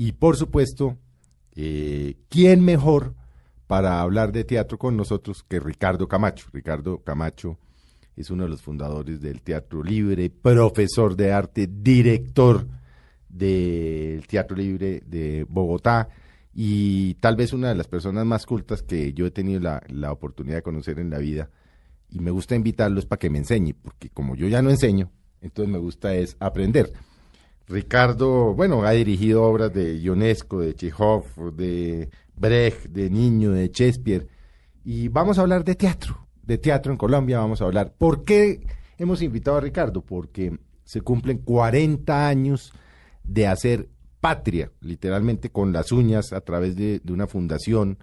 Y por supuesto, eh, ¿quién mejor para hablar de teatro con nosotros que Ricardo Camacho? Ricardo Camacho es uno de los fundadores del Teatro Libre, profesor de arte, director del Teatro Libre de Bogotá y tal vez una de las personas más cultas que yo he tenido la, la oportunidad de conocer en la vida. Y me gusta invitarlos para que me enseñe, porque como yo ya no enseño, entonces me gusta es aprender. Ricardo, bueno, ha dirigido obras de Ionesco, de Chekhov, de Brecht, de Niño, de Shakespeare. Y vamos a hablar de teatro, de teatro en Colombia vamos a hablar. ¿Por qué hemos invitado a Ricardo? Porque se cumplen 40 años de hacer patria, literalmente con las uñas, a través de, de una fundación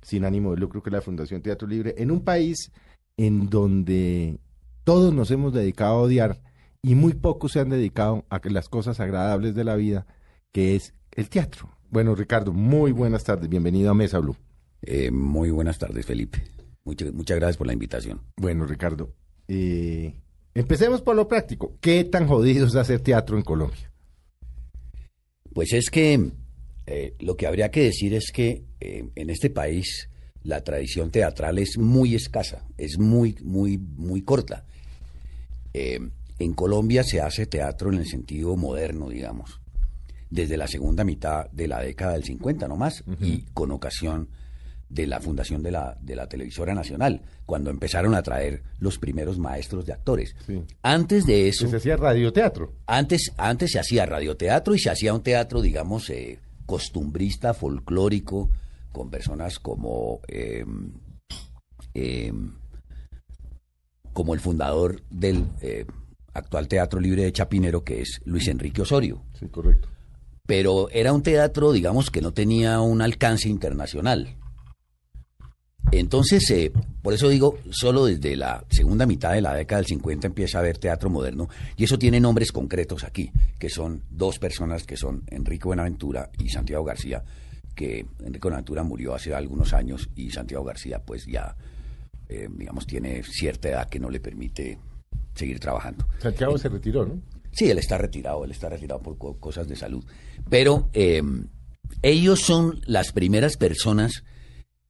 sin ánimo de lucro, que es la Fundación Teatro Libre, en un país en donde todos nos hemos dedicado a odiar y muy pocos se han dedicado a las cosas agradables de la vida, que es el teatro. Bueno, Ricardo, muy buenas tardes, bienvenido a Mesa Blue. Eh, muy buenas tardes, Felipe. Muchas, muchas gracias por la invitación. Bueno, Ricardo, eh, empecemos por lo práctico. ¿Qué tan jodido es hacer teatro en Colombia? Pues es que eh, lo que habría que decir es que eh, en este país la tradición teatral es muy escasa, es muy, muy, muy corta. Eh, en Colombia se hace teatro en el sentido moderno, digamos, desde la segunda mitad de la década del 50 nomás, y con ocasión de la fundación de la, de la televisora nacional, cuando empezaron a traer los primeros maestros de actores. Sí. Antes de eso... Se hacía radioteatro. Antes, antes se hacía radioteatro y se hacía un teatro, digamos, eh, costumbrista, folclórico, con personas como, eh, eh, como el fundador del eh, actual Teatro Libre de Chapinero, que es Luis Enrique Osorio. Sí, correcto. Pero era un teatro, digamos, que no tenía un alcance internacional. Entonces, eh, por eso digo, solo desde la segunda mitad de la década del 50 empieza a haber teatro moderno y eso tiene nombres concretos aquí, que son dos personas que son Enrique Buenaventura y Santiago García, que Enrique Buenaventura murió hace algunos años y Santiago García pues ya, eh, digamos, tiene cierta edad que no le permite seguir trabajando. Santiago se retiró, ¿no? Sí, él está retirado, él está retirado por co- cosas de salud. Pero eh, ellos son las primeras personas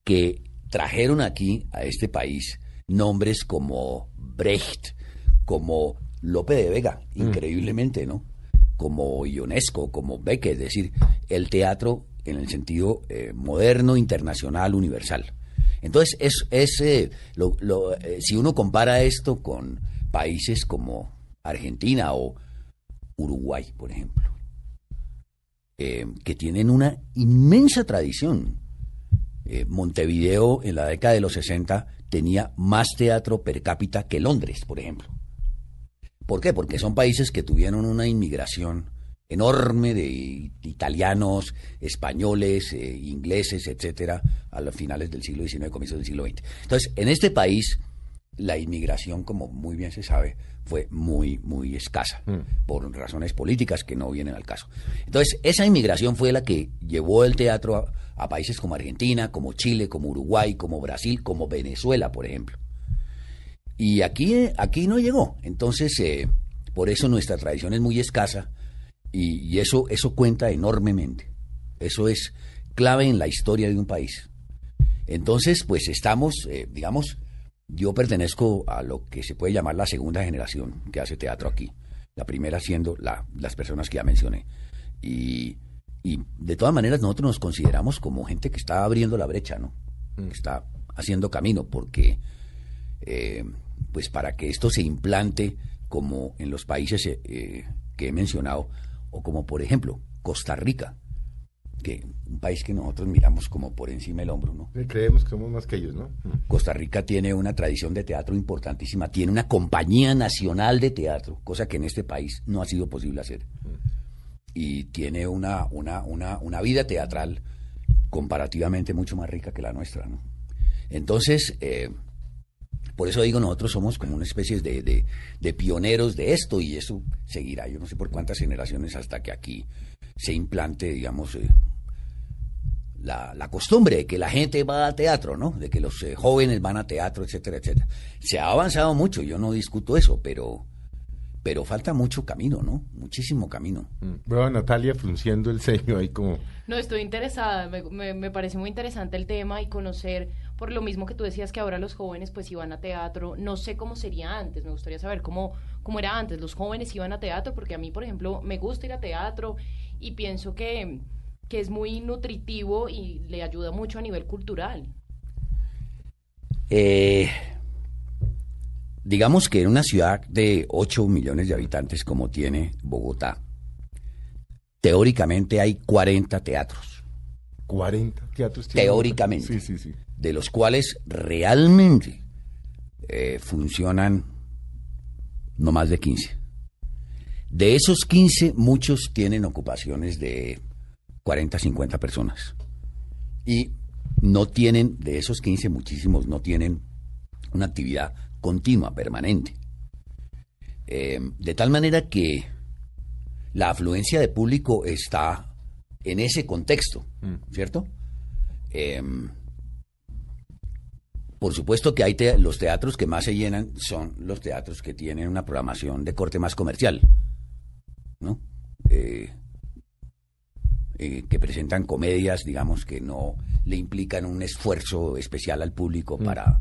que trajeron aquí a este país nombres como Brecht, como Lope de Vega, increíblemente, ¿no? Como Ionesco, como Becker, es decir, el teatro en el sentido eh, moderno, internacional, universal. Entonces, es, es eh, lo- lo, eh, si uno compara esto con países como Argentina o Uruguay, por ejemplo, eh, que tienen una inmensa tradición. Eh, Montevideo en la década de los 60 tenía más teatro per cápita que Londres, por ejemplo. ¿Por qué? Porque son países que tuvieron una inmigración enorme de italianos, españoles, eh, ingleses, etcétera, a los finales del siglo XIX, comienzos del siglo XX. Entonces, en este país, la inmigración, como muy bien se sabe, fue muy, muy escasa, por razones políticas que no vienen al caso. Entonces, esa inmigración fue la que llevó el teatro a, a países como Argentina, como Chile, como Uruguay, como Brasil, como Venezuela, por ejemplo. Y aquí, aquí no llegó. Entonces, eh, por eso nuestra tradición es muy escasa y, y eso, eso cuenta enormemente. Eso es clave en la historia de un país. Entonces, pues estamos, eh, digamos, yo pertenezco a lo que se puede llamar la segunda generación que hace teatro aquí. La primera siendo la- las personas que ya mencioné. Y, y de todas maneras nosotros nos consideramos como gente que está abriendo la brecha, ¿no? Que está haciendo camino, porque eh, pues para que esto se implante como en los países eh, eh, que he mencionado, o como por ejemplo Costa Rica, que un país que nosotros miramos como por encima del hombro, ¿no? Creemos que somos más que ellos, ¿no? Costa Rica tiene una tradición de teatro importantísima, tiene una compañía nacional de teatro, cosa que en este país no ha sido posible hacer. Y tiene una, una, una, una vida teatral comparativamente mucho más rica que la nuestra. ¿no? Entonces, eh, por eso digo, nosotros somos como una especie de, de, de pioneros de esto y eso seguirá, yo no sé por cuántas generaciones hasta que aquí se implante, digamos, eh, la, la, costumbre de que la gente va a teatro, ¿no? De que los eh, jóvenes van a teatro, etcétera, etcétera. Se ha avanzado mucho, yo no discuto eso, pero, pero falta mucho camino, ¿no? Muchísimo camino. Mm. Veo a Natalia frunciendo el ceño ahí como... No, estoy interesada, me, me, parece muy interesante el tema y conocer, por lo mismo que tú decías que ahora los jóvenes pues iban a teatro, no sé cómo sería antes, me gustaría saber cómo, cómo era antes, los jóvenes iban a teatro, porque a mí, por ejemplo, me gusta ir a teatro y pienso que, que es muy nutritivo y le ayuda mucho a nivel cultural. Eh, digamos que en una ciudad de 8 millones de habitantes como tiene Bogotá, teóricamente hay 40 teatros. 40 teatros. Teóricamente. Sí, sí, sí. De los cuales realmente eh, funcionan no más de 15. De esos 15, muchos tienen ocupaciones de 40, 50 personas. Y no tienen, de esos 15, muchísimos no tienen una actividad continua, permanente. Eh, de tal manera que la afluencia de público está en ese contexto, mm. ¿cierto? Eh, por supuesto que hay los teatros que más se llenan son los teatros que tienen una programación de corte más comercial, ¿no? Eh, que presentan comedias, digamos, que no le implican un esfuerzo especial al público mm. para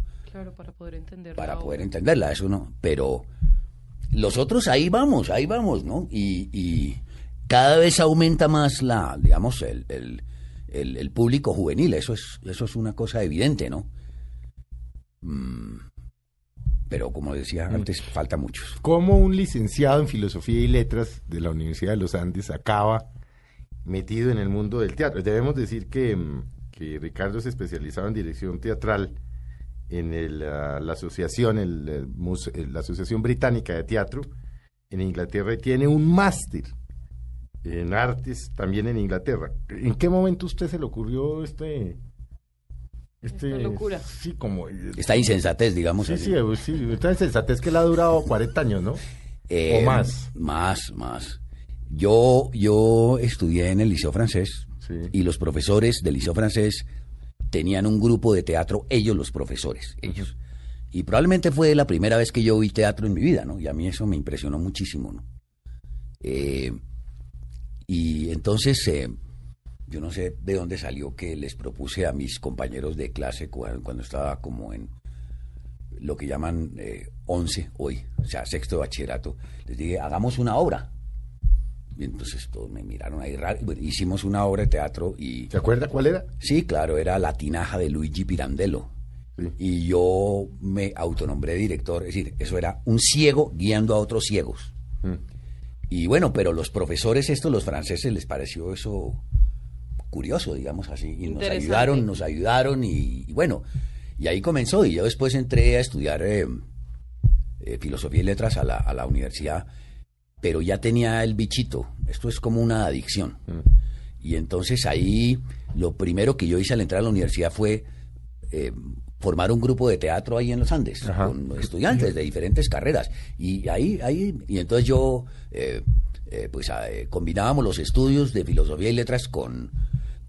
para poder entenderla. Para poder entenderla, eso no. Pero los otros ahí vamos, ahí vamos, ¿no? Y, cada vez aumenta más la, digamos, el, el, público juvenil. Eso es, eso es una cosa evidente, ¿no? Mm, pero como decía mm. antes, falta mucho. ¿Cómo un licenciado en Filosofía y Letras de la Universidad de los Andes acaba metido en el mundo del teatro? Debemos decir que, que Ricardo se especializaba en dirección teatral en el, ah, la asociación, el, la Asociación Británica de Teatro en Inglaterra y tiene un máster en artes también en Inglaterra. ¿En qué momento usted se le ocurrió este este, esta locura. Sí, como... Eh, esta insensatez, digamos. Sí, sí, sí, esta insensatez que le ha durado 40 años, ¿no? Eh, o más. Más, más. Yo, yo estudié en el Liceo Francés y los profesores del Liceo Francés tenían un grupo de teatro, ellos los profesores, ellos. Y probablemente fue la primera vez que yo vi teatro en mi vida, ¿no? Y a mí eso me impresionó muchísimo, ¿no? Eh, y entonces, eh, yo no sé de dónde salió que les propuse a mis compañeros de clase cuando, estaba como en lo que llaman eh, 11 hoy, o sea, sexto de bachillerato, les dije, hagamos una obra. Y entonces todos me miraron ahí raro. hicimos una obra de teatro y... ¿Se acuerda cuál era? Sí, claro, era La Tinaja de Luigi Pirandello. Y yo me autonombré director, es decir, eso era un ciego guiando a otros ciegos. Mm. Y bueno, pero los profesores estos, los franceses, les pareció eso curioso, digamos así. Y nos ayudaron, nos ayudaron y, bueno, y ahí comenzó. Y yo después entré a estudiar eh, eh, filosofía y letras a la, a la universidad pero ya tenía el bichito. Esto es como una adicción. Mm. Y entonces ahí lo primero que yo hice al entrar a la universidad fue eh, formar un grupo de teatro ahí en los Andes, con estudiantes de diferentes carreras. Y ahí, ahí, y entonces yo, eh, eh, pues combinábamos los estudios de filosofía y letras con,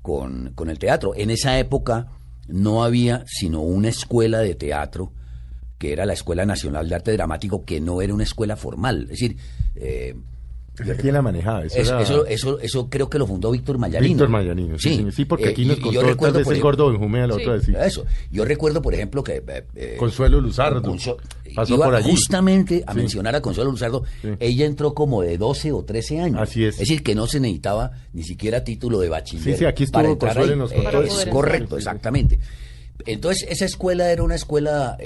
con, con el teatro. En esa época no había sino una escuela de teatro que era la Escuela Nacional de Arte Dramático, que no era una escuela formal. Es decir, eh, ¿Quién la manejaba? Eso, eso, eso, creo que lo fundó Víctor Mayanino. Víctor Mayanino, sí. Sí, porque aquí nos contó el gordo Benjumea la otra vez. Eso. Yo recuerdo, por ejemplo, que... Eh, eh, Consuelo Luzardo pasó por allí. justamente a mencionar a Consuelo Luzardo. Ella entró como de 12 o 13 años. Así es. Es decir, que no se necesitaba ni siquiera título de bachiller. Sí, sí, aquí estuvo Consuelo nos contó Es correcto, exactamente. Entonces, esa escuela era una escuela...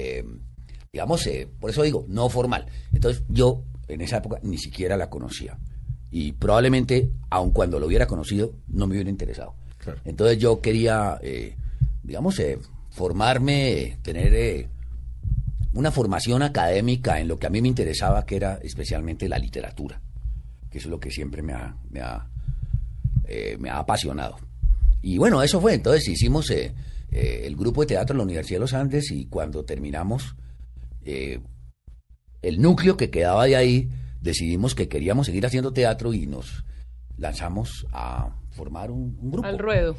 Eh, digamos, eh, por eso digo, no formal. Entonces yo en esa época ni siquiera la conocía. Y probablemente, aun cuando lo hubiera conocido, no me hubiera interesado. Entonces yo quería, eh, digamos, eh, formarme, tener una formación académica en lo que a mí me interesaba, que era especialmente la literatura, que es lo que siempre me ha, me ha, me ha apasionado. Y bueno, eso fue. Entonces hicimos el grupo de teatro en la Universidad de los Andes y cuando terminamos eh, el núcleo que quedaba de ahí, decidimos que queríamos seguir haciendo teatro y nos lanzamos a formar un, grupo. Al ruedo.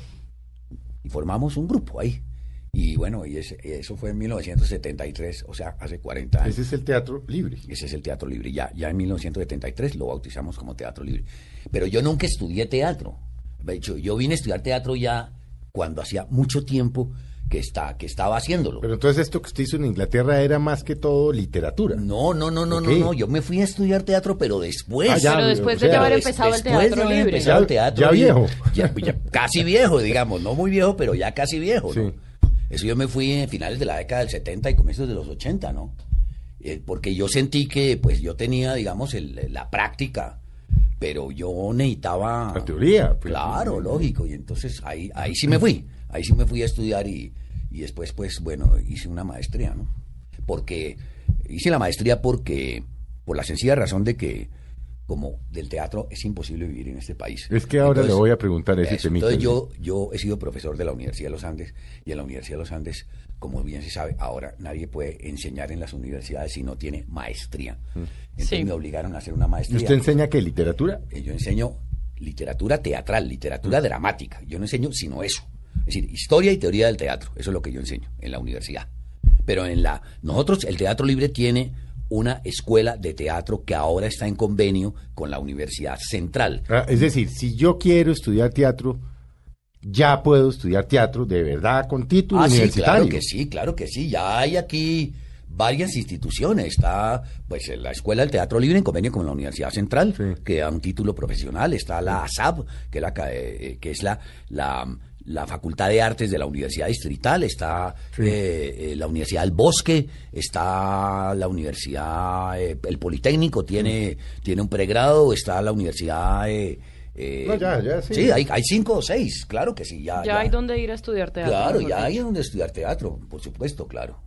Y formamos un grupo ahí. Y bueno, y ese- eso fue en 1973, o sea, hace 40 años. Ese es el teatro libre. Ese es el Teatro Libre. Ya, ya en 1973 lo bautizamos como Teatro Libre. Pero yo nunca estudié teatro. De hecho, yo vine a estudiar teatro ya cuando hacía mucho tiempo que, está, que estaba haciéndolo. Pero entonces esto que usted hizo en Inglaterra era más que todo literatura. no, no, no, no, no, no. Yo me fui a estudiar teatro, pero después. Ah, ya, Pero después o de sea, ya haber Des- empezado el después teatro de haber libre. empezado el Ya- teatro ya viejo. Ya- ya casi viejo, digamos. No muy viejo, pero ya casi viejo, ¿no? Sí. Eso yo me fui en finales de la década del 70 y comienzos de los 80, ¿no? Eh, porque yo sentí que, pues, yo tenía, digamos, el- la práctica, pero yo necesitaba... La teoría, pues. claro, lógico. Y entonces ahí, ahí sí me fui. Ahí sí me fui a estudiar y, y después, pues, bueno, hice una maestría, ¿no? Porque hice la maestría porque, por la sencilla razón de que, como del teatro es imposible vivir en este país. Es que ahora le Entonces, voy a preguntar ese eso. Entonces yo, yo he sido profesor de la Universidad de los Andes y en la Universidad de los Andes, como bien se sabe, ahora nadie puede enseñar en las universidades si no tiene maestría. Entonces Sí. me obligaron a hacer una ¿Y maestría. usted enseña qué? ¿Literatura? Eh, Yo enseño literatura teatral, literatura Mm. dramática. Yo no enseño sino eso. Es decir, historia y teoría del teatro. Eso es lo que yo enseño en la universidad. Pero en la nosotros el Teatro Libre tiene una escuela de teatro que ahora está en convenio con la Universidad Central. Ah, es decir, si yo quiero estudiar teatro, ya puedo estudiar teatro de verdad con título Ah, sí, claro que sí, claro que sí. Ya hay aquí varias instituciones. Está pues la Escuela del Teatro Libre en convenio con la Universidad Central, Sí. que da un título profesional. Está la ASAP, que es la, eh, que es la, la, la Facultad de Artes de la Universidad Distrital. Está eh, eh, la Universidad del Bosque. Está la Universidad, eh, el Politécnico tiene, tiene un pregrado. Está la Universidad... eh, eh, No, ya, ya, sí. Sí, hay, hay cinco o seis, claro que sí. Ya, Ya hay donde ir a estudiar teatro. Claro, ya hay donde estudiar teatro, por supuesto, claro.